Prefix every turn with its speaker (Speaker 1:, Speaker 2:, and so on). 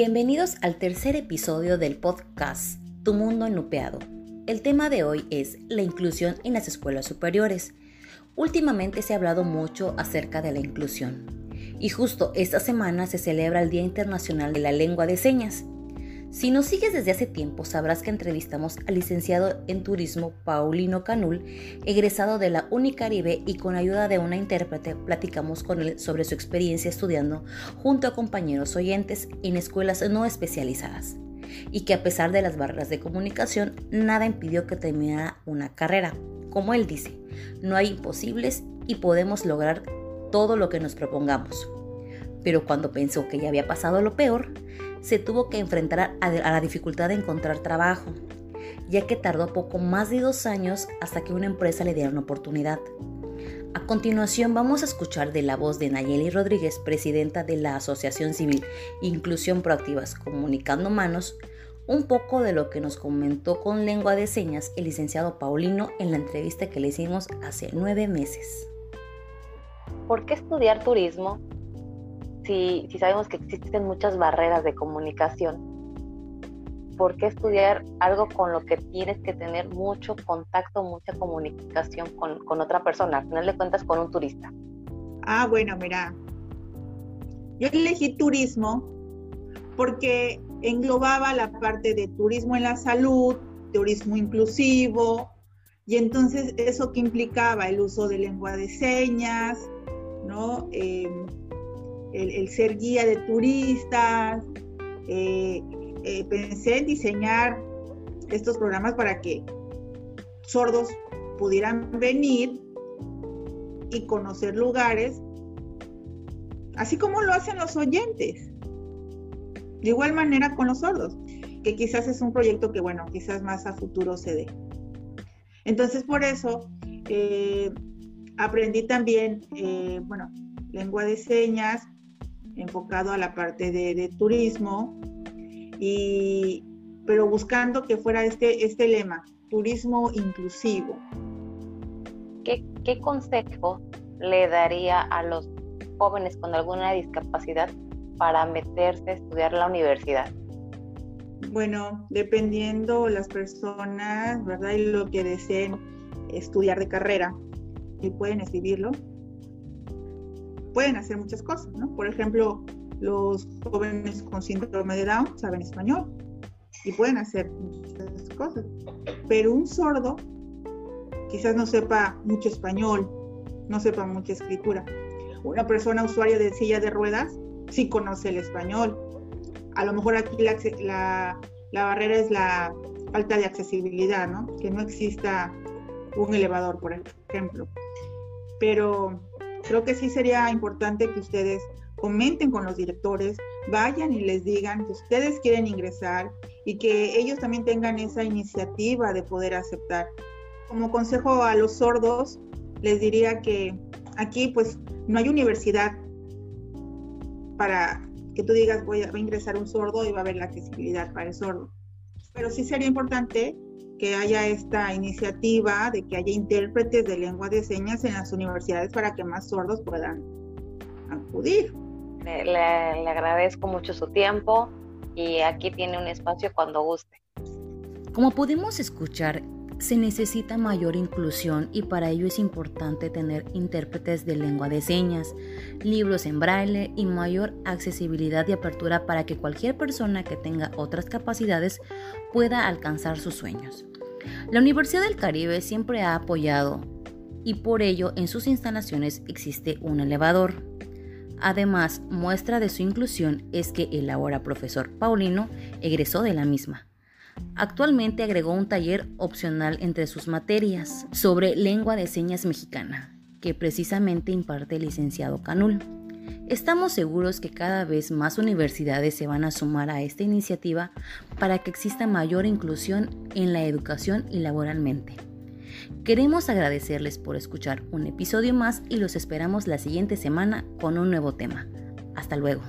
Speaker 1: Bienvenidos al tercer episodio del podcast Tu Mundo Enupeado. El tema de hoy es la inclusión en las escuelas superiores. Últimamente se ha hablado mucho acerca de la inclusión y justo esta semana se celebra el Día Internacional de la Lengua de Señas. Si nos sigues desde hace tiempo, sabrás que entrevistamos al licenciado en turismo Paulino Canul, egresado de la Unicaribe, y con ayuda de una intérprete platicamos con él sobre su experiencia estudiando junto a compañeros oyentes en escuelas no especializadas, y que a pesar de las barreras de comunicación, nada impidió que terminara una carrera. Como él dice, no hay imposibles y podemos lograr todo lo que nos propongamos. Pero cuando pensó que ya había pasado lo peor, se tuvo que enfrentar a, la dificultad de encontrar trabajo, ya que tardó poco más de dos años hasta que una empresa le diera una oportunidad. A continuación vamos a escuchar de la voz de Nayeli Rodríguez, presidenta de la Asociación Civil Inclusión Proactivas Comunicando Manos, un poco de lo que nos comentó con lengua de señas el licenciado Paulino en la entrevista que le hicimos hace nueve meses.
Speaker 2: ¿Por qué estudiar turismo si, sabemos que existen muchas barreras de comunicación, ¿por qué estudiar algo con lo que tienes que tener mucho contacto, mucha comunicación con, con, otra persona? Al final de cuentas, con un turista.
Speaker 3: Ah, bueno, mira, yo elegí turismo porque englobaba la parte de turismo en la salud, turismo inclusivo, y entonces eso que implicaba el uso de lengua de señas, ¿no? Eh, el, ser guía de turistas. Eh, eh, pensé en diseñar estos programas para que sordos pudieran venir y conocer lugares, así como lo hacen los oyentes. De igual manera con los sordos, que quizás es un proyecto que, bueno, quizás más a futuro se dé. Entonces, por eso, eh, aprendí también, bueno, lengua de señas, enfocado a la parte de, turismo, y, pero buscando que fuera este, este lema, turismo inclusivo.
Speaker 2: ¿Qué, ¿Qué consejo le daría a los jóvenes con alguna discapacidad para meterse a estudiar la universidad?
Speaker 3: Bueno, dependiendo las personas, ¿verdad? Y lo que deseen estudiar de carrera, y pueden escribirlo, pueden hacer muchas cosas, ¿no? Por ejemplo, los jóvenes con síndrome de Down saben español y pueden hacer muchas cosas, pero un sordo quizás no sepa mucho español, no sepa mucha escritura. Una persona usuaria de silla de ruedas sí conoce el español. A lo mejor aquí la, la barrera es la falta de accesibilidad, ¿no? Que no exista un elevador, por ejemplo. Pero creo que sí sería importante que ustedes comenten con los directores, vayan y les digan que ustedes quieren ingresar y que ellos también tengan esa iniciativa de poder aceptar. Como consejo a los sordos, les diría que aquí pues no hay universidad para que tú digas voy a, ingresar un sordo y va a haber la accesibilidad para el sordo. Pero sí sería importante que haya esta iniciativa de que haya intérpretes de lengua de señas en las universidades para que más sordos puedan acudir.
Speaker 2: Le, agradezco mucho su tiempo y aquí tiene un espacio cuando guste.
Speaker 1: Como pudimos escuchar, se necesita mayor inclusión y para ello es importante tener intérpretes de lengua de señas, libros en braille y mayor accesibilidad y apertura para que cualquier persona que tenga otras capacidades pueda alcanzar sus sueños. La Universidad del Caribe siempre ha apoyado y por ello en sus instalaciones existe un elevador. Además, muestra de su inclusión es que el ahora profesor Paulino egresó de la misma. Actualmente agregó un taller opcional entre sus materias sobre lengua de señas mexicana, que precisamente imparte el licenciado Canul. Estamos seguros que cada vez más universidades se van a sumar a esta iniciativa para que exista mayor inclusión en la educación y laboralmente. Queremos agradecerles por escuchar un episodio más y los esperamos la siguiente semana con un nuevo tema. Hasta luego.